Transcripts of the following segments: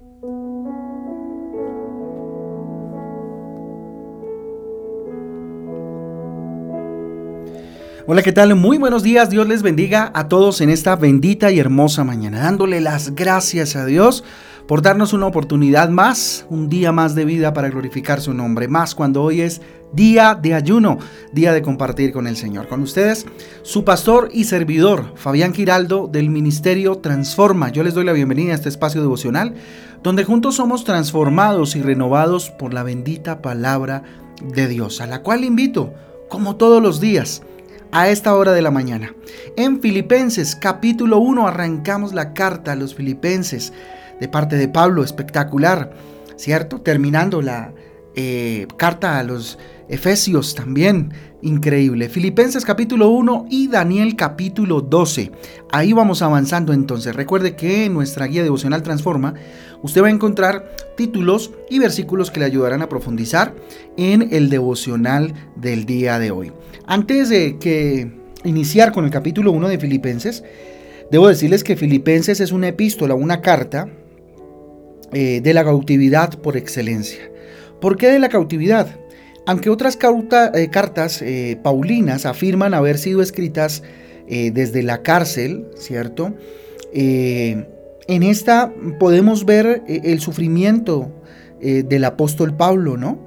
Hola, ¿qué tal? Muy buenos días. Dios les bendiga a todos en esta bendita y hermosa mañana, dándole las gracias a Dios por darnos una oportunidad más, un día más de vida para glorificar su nombre, más cuando hoy es día de ayuno, día de compartir con el Señor. Con ustedes, su pastor y servidor, Fabián Giraldo, del Ministerio Transforma. Yo les doy la bienvenida a este espacio devocional, donde juntos somos transformados y renovados por la bendita palabra de Dios, a la cual invito, como todos los días, a esta hora de la mañana. En Filipenses capítulo 1 arrancamos la carta a los filipenses de parte de Pablo, espectacular, ¿cierto? Terminando la eh, carta a los Efesios también, increíble. Filipenses capítulo 1 y Daniel capítulo 12. Ahí vamos avanzando entonces. Recuerde que en nuestra guía devocional Transforma, usted va a encontrar títulos y versículos que le ayudarán a profundizar en el devocional del día de hoy. Antes de que iniciar con el capítulo 1 de Filipenses, debo decirles que Filipenses es una epístola, una carta eh, de la cautividad por excelencia. ¿Por qué de la cautividad? Aunque otras eh, cartas eh, paulinas afirman haber sido escritas desde la cárcel, ¿cierto? en esta podemos ver el sufrimiento del apóstol Pablo, ¿no?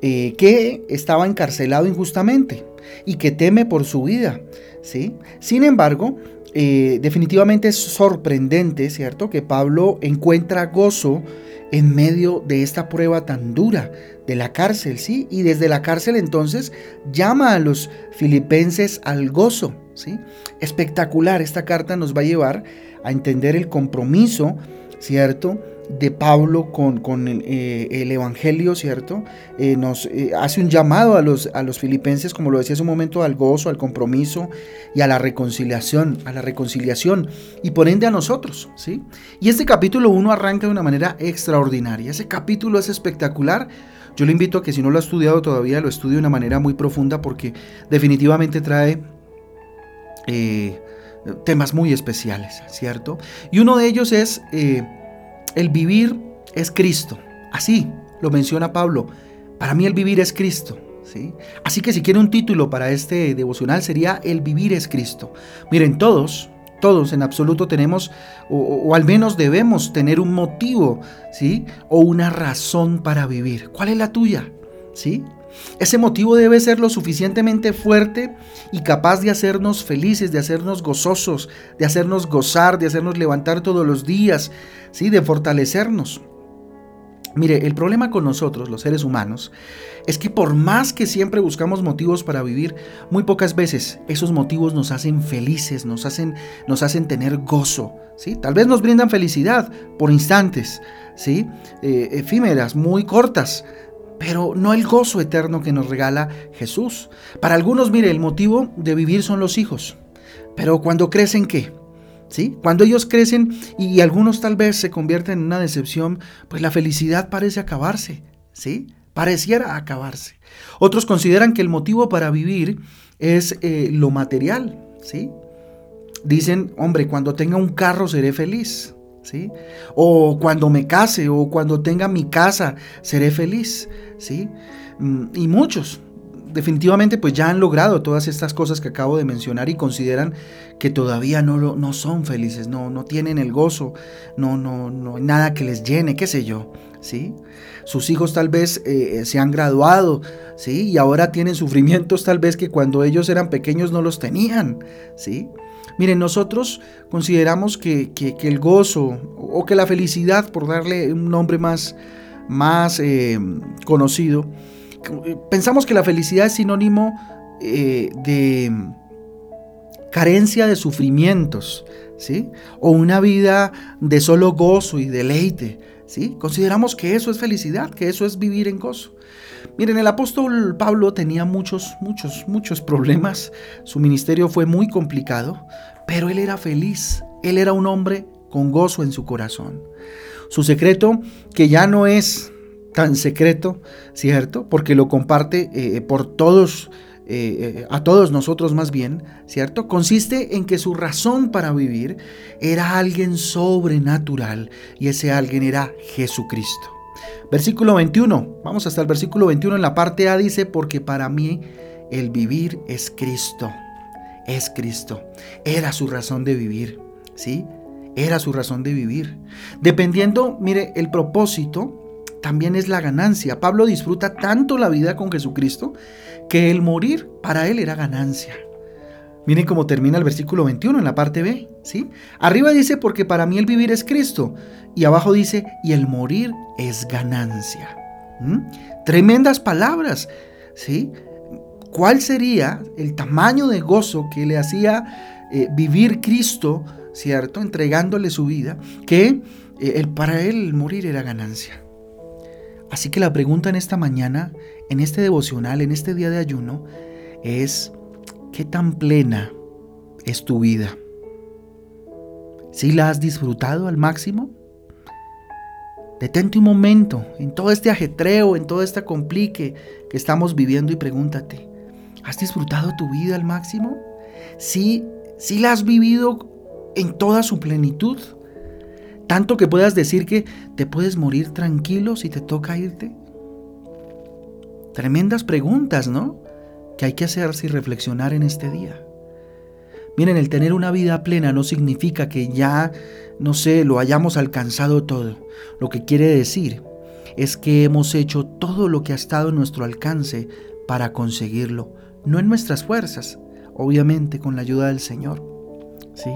que estaba encarcelado injustamente y que teme por su vida, ¿sí? Sin embargo, definitivamente es sorprendente, ¿cierto? Que Pablo encuentra gozo en medio de esta prueba tan dura de la cárcel, ¿sí? Y desde la cárcel entonces llama a los filipenses al gozo, ¿sí? Espectacular, esta carta nos va a llevar a entender el compromiso, ¿cierto? De Pablo con, con eh, el Evangelio, ¿cierto? Eh, nos eh, hace un llamado a los, a los filipenses, como lo decía hace un momento, al gozo, al compromiso y a la reconciliación, a la reconciliación, y por ende a nosotros, ¿sí? Y este capítulo 1 arranca de una manera extraordinaria. Ese capítulo es espectacular. Yo le invito a que si no lo ha estudiado todavía, lo estudie de una manera muy profunda porque definitivamente trae temas muy especiales, ¿cierto? Y uno de ellos es el vivir es Cristo. Así lo menciona Pablo. Para mí el vivir es Cristo. ¿sí? Así que si quiere un título para este devocional sería El vivir es Cristo. Miren, todos, todos en absoluto tenemos, o, al menos debemos tener un motivo, ¿sí? O una razón para vivir. ¿Cuál es la tuya? ¿Sí? Ese motivo debe ser lo suficientemente fuerte y capaz de hacernos felices, de hacernos gozosos, de hacernos gozar, de hacernos levantar todos los días, ¿sí? de fortalecernos. Mire, el problema con nosotros, los seres humanos, es que por más que siempre buscamos motivos para vivir, muy pocas veces esos motivos nos hacen felices, nos hacen, nos hacen tener gozo. ¿sí? Tal vez nos brindan felicidad por instantes, ¿sí? Eh, efímeras, muy cortas, pero no el gozo eterno que nos regala Jesús. Para algunos, mire, el motivo de vivir son los hijos. Pero cuando crecen, ¿qué? ¿Sí? Cuando ellos crecen y algunos tal vez se convierten en una decepción, pues la felicidad parece acabarse, ¿sí? Pareciera acabarse. Otros consideran que el motivo para vivir es eh, lo material, ¿sí? Dicen, hombre, cuando tenga un carro seré feliz, ¿sí? O cuando me case o cuando tenga mi casa seré feliz, ¿sí? Mm, y muchos definitivamente pues ya han logrado todas estas cosas que acabo de mencionar y consideran que todavía no, no son felices, no, no tienen el gozo, no, no, no hay nada que les llene, qué sé yo, ¿sí? Sus hijos tal vez eh, se han graduado, ¿sí? Y ahora tienen sufrimientos tal vez que cuando ellos eran pequeños no los tenían, ¿sí? Miren, nosotros consideramos que, el gozo o que la felicidad, por darle un nombre más, más eh, conocido, pensamos que la felicidad es sinónimo eh, de carencia de sufrimientos, ¿sí? O una vida de solo gozo y deleite, ¿sí? Consideramos que eso es felicidad, que eso es vivir en gozo. Miren, el apóstol Pablo tenía muchos, muchos, muchos problemas. Su ministerio fue muy complicado, pero él era feliz. Él era un hombre con gozo en su corazón. Su secreto, que ya no es tan secreto, ¿cierto? Porque lo comparte eh, por todos eh, a todos nosotros más bien, ¿cierto? Consiste en que su razón para vivir era alguien sobrenatural y ese alguien era Jesucristo. Versículo 21, vamos hasta el versículo 21 en la parte A dice, porque para mí el vivir es Cristo, es Cristo, era su razón de vivir, ¿sí? Era su razón de vivir. Dependiendo, mire, el propósito también es la ganancia. Pablo disfruta tanto la vida con Jesucristo que el morir para él era ganancia. Miren cómo termina el versículo 21 en la parte B, ¿sí? Arriba dice, porque para mí el vivir es Cristo. Y abajo dice, y el morir es ganancia. Tremendas palabras, ¿sí? ¿Cuál sería el tamaño de gozo que le hacía eh, vivir Cristo, ¿cierto? Entregándole su vida, que eh, para él el morir era ganancia. Así que la pregunta en esta mañana, en este devocional, en este día de ayuno, es, ¿qué tan plena es tu vida? ¿Sí la has disfrutado al máximo? Detente un momento en todo este ajetreo, en todo este complique que estamos viviendo y pregúntate, ¿has disfrutado tu vida al máximo? ¿Sí, sí la has vivido en toda su plenitud? Tanto que puedas decir que te puedes morir tranquilo si te toca irte. Tremendas preguntas, ¿no? Que hay que hacerse y reflexionar en este día. Miren, el tener una vida plena no significa que ya, no sé, lo hayamos alcanzado todo. Lo que quiere decir es que hemos hecho todo lo que ha estado en nuestro alcance para conseguirlo, no en nuestras fuerzas, obviamente con la ayuda del Señor. ¿Sí?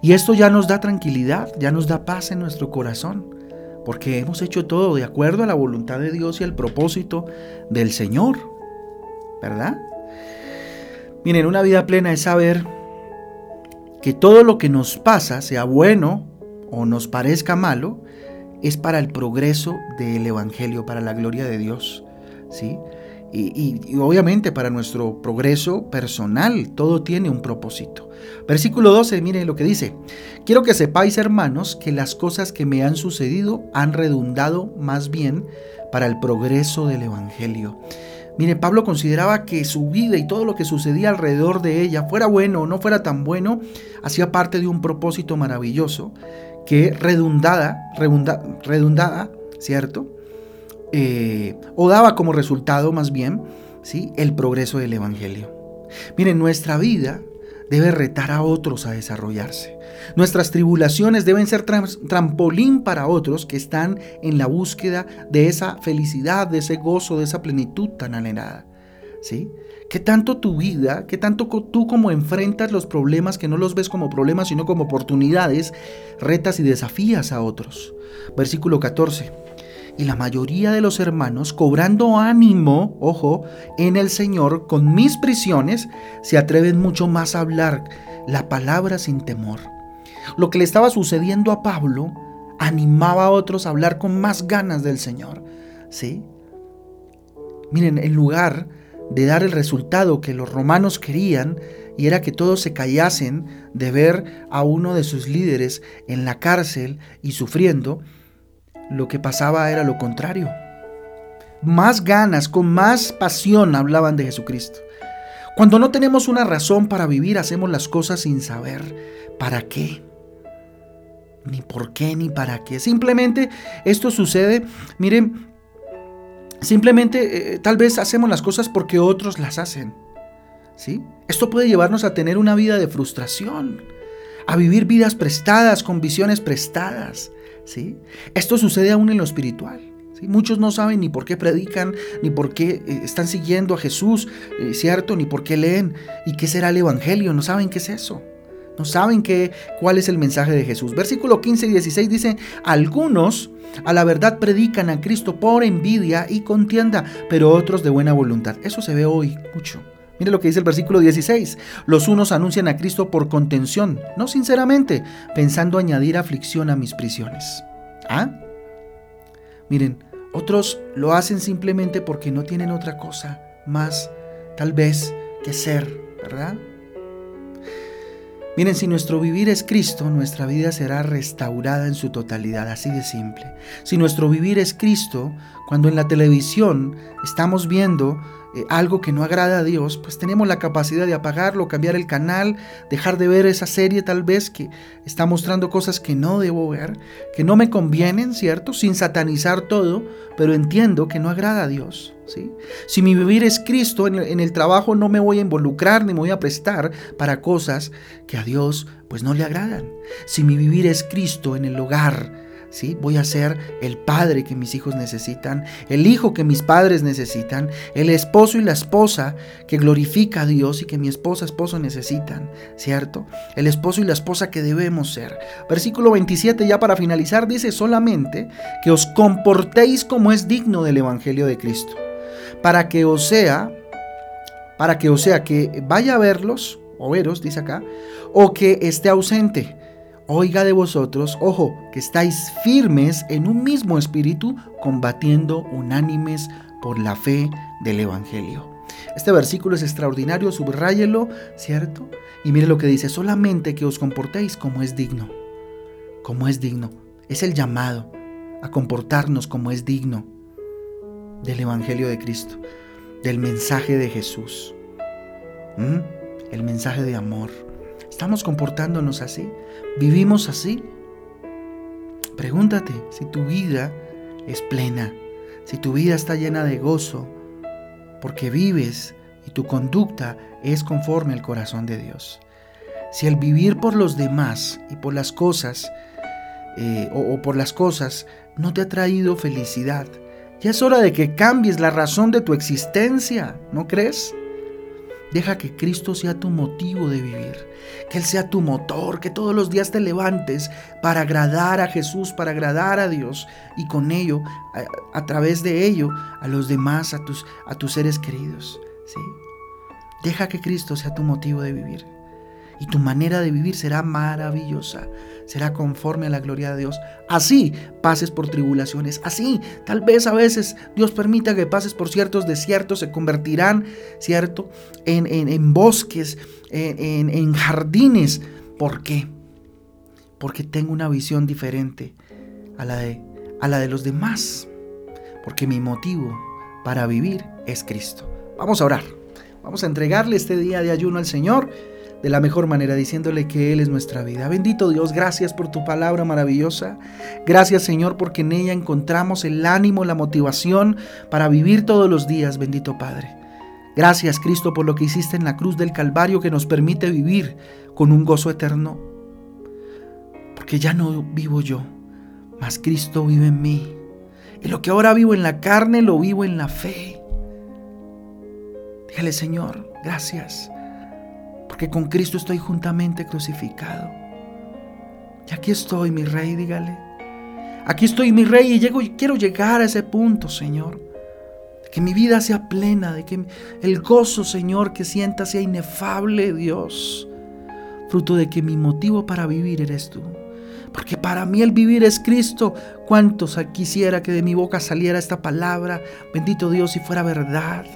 Y esto ya nos da tranquilidad, ya nos da paz en nuestro corazón, porque hemos hecho todo de acuerdo a la voluntad de Dios y al propósito del Señor, ¿verdad? Miren, una vida plena es saber que todo lo que nos pasa, sea bueno o nos parezca malo, es para el progreso del Evangelio, para la gloria de Dios, ¿sí? Y, obviamente para nuestro progreso personal, todo tiene un propósito. Versículo 12, miren lo que dice. Quiero que sepáis, hermanos, que las cosas que me han sucedido han redundado más bien para el progreso del Evangelio. Mire, Pablo consideraba que su vida y todo lo que sucedía alrededor de ella, fuera bueno o no fuera tan bueno, hacía parte de un propósito maravilloso que redundada, redundada, ¿cierto? Eh, o daba como resultado más bien ¿sí? el progreso del Evangelio. Miren, nuestra vida debe retar a otros a desarrollarse. Nuestras tribulaciones deben ser trampolín para otros que están en la búsqueda de esa felicidad, de ese gozo, de esa plenitud tan anhelada. ¿Sí? ¿Qué tanto tu vida, qué tanto tú como enfrentas los problemas que no los ves como problemas, sino como oportunidades, retas y desafías a otros? Versículo 14 y la mayoría de los hermanos, cobrando ánimo, ojo, en el Señor con mis prisiones, se atreven mucho más a hablar la palabra sin temor. Lo que le estaba sucediendo a Pablo animaba a otros a hablar con más ganas del Señor. ¿Sí? Miren, en lugar de dar el resultado que los romanos querían, y era que todos se callasen de ver a uno de sus líderes en la cárcel y sufriendo, lo que pasaba era lo contrario. Más ganas, con más pasión hablaban de Jesucristo. Cuando no tenemos una razón para vivir, hacemos las cosas sin saber para qué. Ni por qué, ni para qué. Simplemente esto sucede, miren, simplemente eh, tal vez hacemos las cosas porque otros las hacen. ¿Sí? Esto puede llevarnos a tener una vida de frustración, a vivir vidas prestadas, con visiones prestadas, esto sucede aún en lo espiritual. Muchos no saben ni por qué predican, ni por qué eh, están siguiendo a Jesús, eh, ¿cierto? Ni por qué leen y qué será el Evangelio. No saben qué es eso. No saben qué, cuál es el mensaje de Jesús. Versículo 15 y 16 dice, algunos a la verdad predican a Cristo por envidia y contienda, pero otros de buena voluntad. Eso se ve hoy mucho. Mire lo que dice el versículo 16. Los unos anuncian a Cristo por contención, no sinceramente, pensando añadir aflicción a mis prisiones. ¿Ah? Miren, otros lo hacen simplemente porque no tienen otra cosa más, tal vez, que ser, ¿verdad? Miren, si nuestro vivir es Cristo, nuestra vida será restaurada en su totalidad, así de simple. Si nuestro vivir es Cristo, cuando en la televisión estamos viendo eh, algo que no agrada a Dios, pues tenemos la capacidad de apagarlo, cambiar el canal, dejar de ver esa serie tal vez que está mostrando cosas que no debo ver, que no me convienen, ¿cierto? Sin satanizar todo, pero entiendo que no agrada a Dios. ¿sí? Si mi vivir es Cristo, en el, en el trabajo no me voy a involucrar ni me voy a prestar para cosas que a Dios pues no le agradan. Si mi vivir es Cristo en el hogar, Voy a ser el padre que mis hijos necesitan, el hijo que mis padres necesitan, el esposo y la esposa que glorifica a Dios y que mi esposa, esposo necesitan, ¿cierto? El esposo y la esposa que debemos ser. Versículo 27 ya para finalizar dice solamente que os comportéis como es digno del evangelio de Cristo, para que os sea para que o sea que vaya a verlos o veros, dice acá, o que esté ausente oiga de vosotros, ojo, que estáis firmes en un mismo espíritu, combatiendo unánimes por la fe del Evangelio. Este versículo es extraordinario, subráyelo, ¿cierto? Y mire lo que dice, solamente que os comportéis como es digno, como es digno. Es el llamado a comportarnos como es digno del Evangelio de Cristo, del mensaje de Jesús, el mensaje de amor. ¿Estamos comportándonos así? ¿Vivimos así? Pregúntate si tu vida es plena, si tu vida está llena de gozo, porque vives y tu conducta es conforme al corazón de Dios. Si el vivir por los demás y por las cosas, eh, o, o por las cosas, no te ha traído felicidad, ya es hora de que cambies la razón de tu existencia, ¿no crees? Deja que Cristo sea tu motivo de vivir, que Él sea tu motor, que todos los días te levantes para agradar a Jesús, para agradar a Dios y con ello, a, través de ello, a los demás, a tus, a tus seres queridos. ¿sí? Deja que Cristo sea tu motivo de vivir y tu manera de vivir será maravillosa, será conforme a la gloria de Dios. Así pases por tribulaciones, así tal vez a veces Dios permita que pases por ciertos desiertos, se convertirán, ¿cierto?, en, en, bosques, en, en jardines. ¿Por qué? Porque tengo una visión diferente a la de, a la de los demás. Porque mi motivo para vivir es Cristo. Vamos a orar. Vamos a entregarle este día de ayuno al Señor de la mejor manera, diciéndole que Él es nuestra vida. Bendito Dios, gracias por tu palabra maravillosa. Gracias Señor porque en ella encontramos el ánimo, la motivación para vivir todos los días, bendito Padre. Gracias Cristo por lo que hiciste en la cruz del Calvario que nos permite vivir con un gozo eterno. Porque ya no vivo yo, mas Cristo vive en mí. Y lo que ahora vivo en la carne lo vivo en la fe. Dígale Señor, gracias porque con Cristo estoy juntamente crucificado. Y aquí estoy, mi rey, dígale. Aquí estoy, mi rey, y llego, quiero llegar a ese punto, Señor. Que mi vida sea plena, de que el gozo, Señor, que sienta sea inefable, Dios. Fruto de que mi motivo para vivir eres tú. Porque para mí el vivir es Cristo. ¿Cuántos quisiera que de mi boca saliera esta palabra? Bendito Dios, si fuera verdad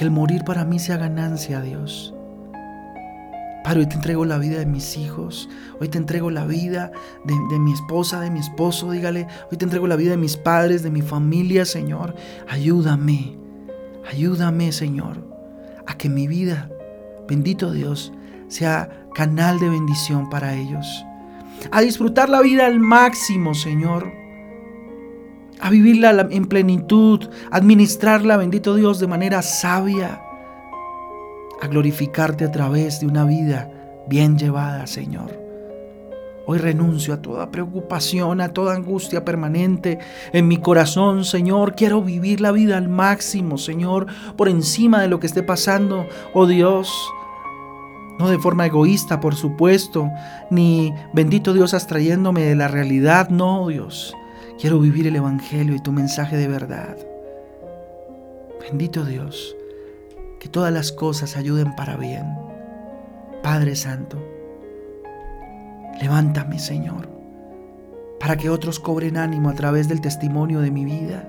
que el morir para mí sea ganancia, Dios. Padre, hoy te entrego la vida de mis hijos, hoy te entrego la vida de, de, mi esposa, de mi esposo, dígale, hoy te entrego la vida de mis padres, de mi familia, Señor. Ayúdame, ayúdame, Señor, a que mi vida, bendito Dios, sea canal de bendición para ellos. A disfrutar la vida al máximo, Señor a vivirla en plenitud, administrarla, bendito Dios, de manera sabia, a glorificarte a través de una vida bien llevada, Señor. Hoy renuncio a toda preocupación, a toda angustia permanente en mi corazón, Señor. Quiero vivir la vida al máximo, Señor, por encima de lo que esté pasando, oh Dios. No de forma egoísta, por supuesto, ni bendito Dios abstrayéndome de la realidad, no, Dios Quiero vivir el Evangelio y tu mensaje de verdad. Bendito Dios, que todas las cosas ayuden para bien. Padre Santo, levántame, Señor, para que otros cobren ánimo a través del testimonio de mi vida.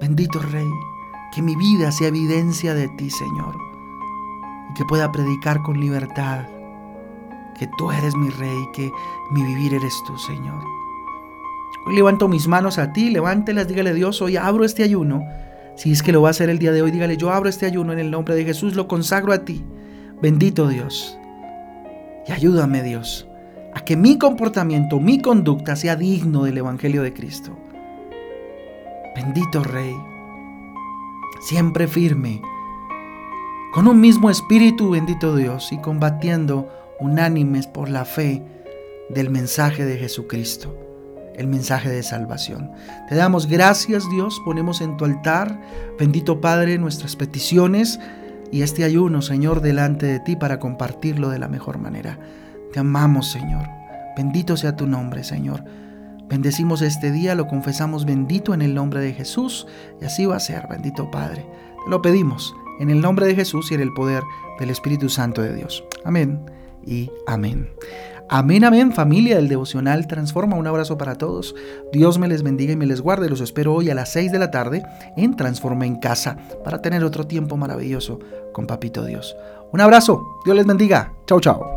Bendito Rey, que mi vida sea evidencia de ti, Señor, y que pueda predicar con libertad que tú eres mi Rey, que mi vivir eres tú, Señor. Hoy levanto mis manos a ti, levántelas, dígale Dios, hoy abro este ayuno Si es que lo va a hacer el día de hoy, dígale, yo abro este ayuno en el nombre de Jesús, lo consagro a ti. Bendito Dios. Y ayúdame Dios a que mi comportamiento, mi conducta sea digno del Evangelio de Cristo. Bendito Rey, siempre firme, con un mismo espíritu, bendito Dios, y combatiendo unánimes por la fe del mensaje de Jesucristo, el mensaje de salvación. Te damos gracias Dios, ponemos en tu altar, bendito Padre, nuestras peticiones y este ayuno, Señor, delante de ti para compartirlo de la mejor manera. Te amamos, Señor. Bendito sea tu nombre, Señor. Bendecimos este día, lo confesamos bendito en el nombre de Jesús y así va a ser, bendito Padre. Te lo pedimos en el nombre de Jesús y en el poder del Espíritu Santo de Dios. Amén y amén. Amén, amén, familia del devocional Transforma. Un abrazo para todos. Dios me les bendiga y me les guarde. Los espero hoy a las 6 de la tarde en Transforma en Casa para tener otro tiempo maravilloso con Papito Dios. Un abrazo. Dios les bendiga. Chao, chao.